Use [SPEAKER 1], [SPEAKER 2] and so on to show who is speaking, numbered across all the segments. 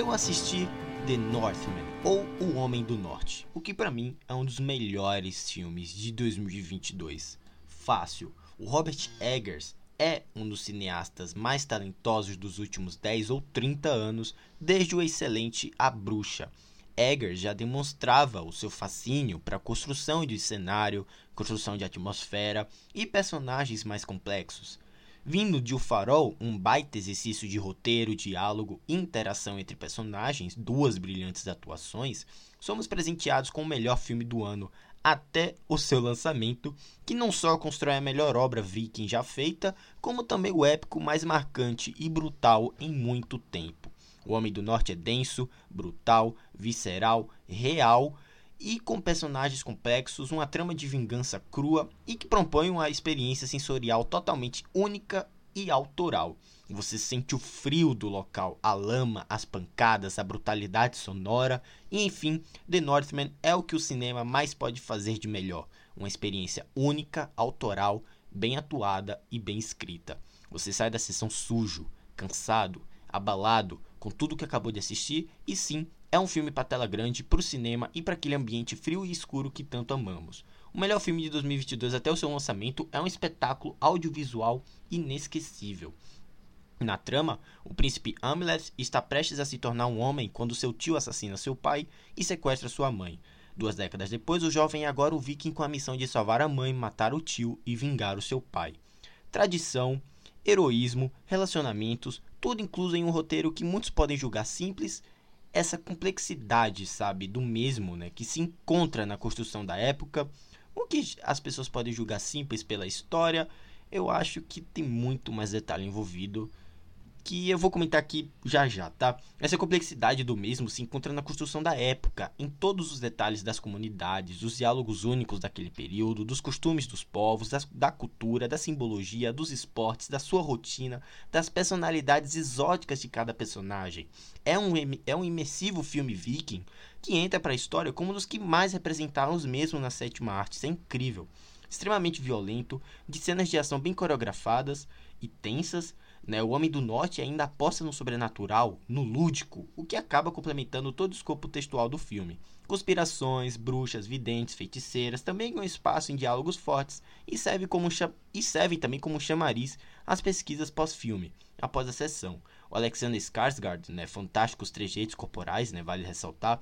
[SPEAKER 1] eu assisti The Northman, ou O Homem do Norte, o que para mim é um dos melhores filmes de 2022. Fácil. O Robert Eggers é um dos cineastas mais talentosos dos últimos 10 ou 30 anos, desde o excelente A Bruxa. Eggers já demonstrava o seu fascínio para a construção de cenário, construção de atmosfera e personagens mais complexos. Vindo de O Farol, um baita exercício de roteiro, diálogo interação entre personagens, duas brilhantes atuações, somos presenteados com o melhor filme do ano até o seu lançamento, que não só constrói a melhor obra viking já feita, como também o épico mais marcante e brutal em muito tempo. O Homem do Norte é denso, brutal, visceral, real e com personagens complexos, uma trama de vingança crua e que propõe uma experiência sensorial totalmente única e autoral. Você sente o frio do local, a lama, as pancadas, a brutalidade sonora e enfim, The Northman é o que o cinema mais pode fazer de melhor. Uma experiência única, autoral, bem atuada e bem escrita. Você sai da sessão sujo, cansado, abalado com tudo que acabou de assistir e sim, é um filme para tela grande, para o cinema e para aquele ambiente frio e escuro que tanto amamos. O melhor filme de 2022 até o seu lançamento é um espetáculo audiovisual inesquecível. Na trama, o príncipe Amleth está prestes a se tornar um homem quando seu tio assassina seu pai e sequestra sua mãe. Duas décadas depois, o jovem é agora o viking com a missão de salvar a mãe, matar o tio e vingar o seu pai. Tradição, heroísmo, relacionamentos, tudo incluso em um roteiro que muitos podem julgar simples essa complexidade, sabe, do mesmo, né, que se encontra na construção da época, o que as pessoas podem julgar simples pela história, eu acho que tem muito mais detalhe envolvido que eu vou comentar aqui já já, tá? Essa complexidade do mesmo se encontra na construção da época, em todos os detalhes das comunidades, dos diálogos únicos daquele período, dos costumes dos povos, das, da cultura, da simbologia, dos esportes, da sua rotina, das personalidades exóticas de cada personagem. É um, é um imersivo filme viking que entra para a história como um dos que mais representaram os mesmos na sétima arte. Isso é incrível. Extremamente violento, de cenas de ação bem coreografadas e tensas, né? O Homem do Norte ainda aposta no sobrenatural, no lúdico, o que acaba complementando todo o escopo textual do filme. Conspirações, bruxas, videntes, feiticeiras também ganham espaço em diálogos fortes e serve como e servem também como chamariz às pesquisas pós-filme, após a sessão. O Alexander Skarsgård, né, fantásticos trejeitos corporais, né, vale ressaltar.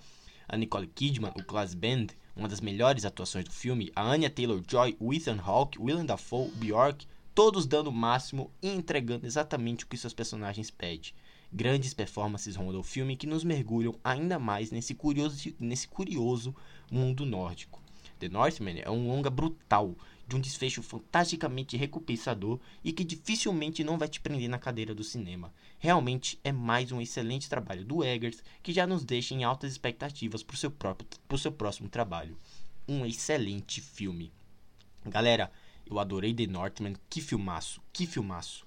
[SPEAKER 1] A Nicole Kidman, o Class Band, uma das melhores atuações do filme. A Anya Taylor-Joy, o Ethan Hawke, Willem Dafoe, Bjork, todos dando o máximo e entregando exatamente o que seus personagens pedem. Grandes performances rondam o filme que nos mergulham ainda mais nesse curioso, nesse curioso mundo nórdico. The Northman é um longa brutal, de um desfecho fantasticamente recompensador e que dificilmente não vai te prender na cadeira do cinema. Realmente é mais um excelente trabalho do Eggers que já nos deixa em altas expectativas para o seu, seu próximo trabalho. Um excelente filme. Galera, eu adorei The Northman. Que filmaço, que filmaço.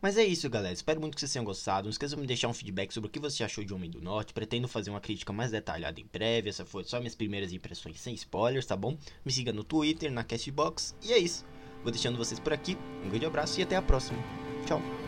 [SPEAKER 1] Mas é isso, galera. Espero muito que vocês tenham gostado. Não esqueçam de deixar um feedback sobre o que você achou de Homem do Norte. Pretendo fazer uma crítica mais detalhada em breve. Essa foi só minhas primeiras impressões sem spoilers, tá bom? Me siga no Twitter, na Castbox. E é isso. Vou deixando vocês por aqui. Um grande abraço e até a próxima. Tchau.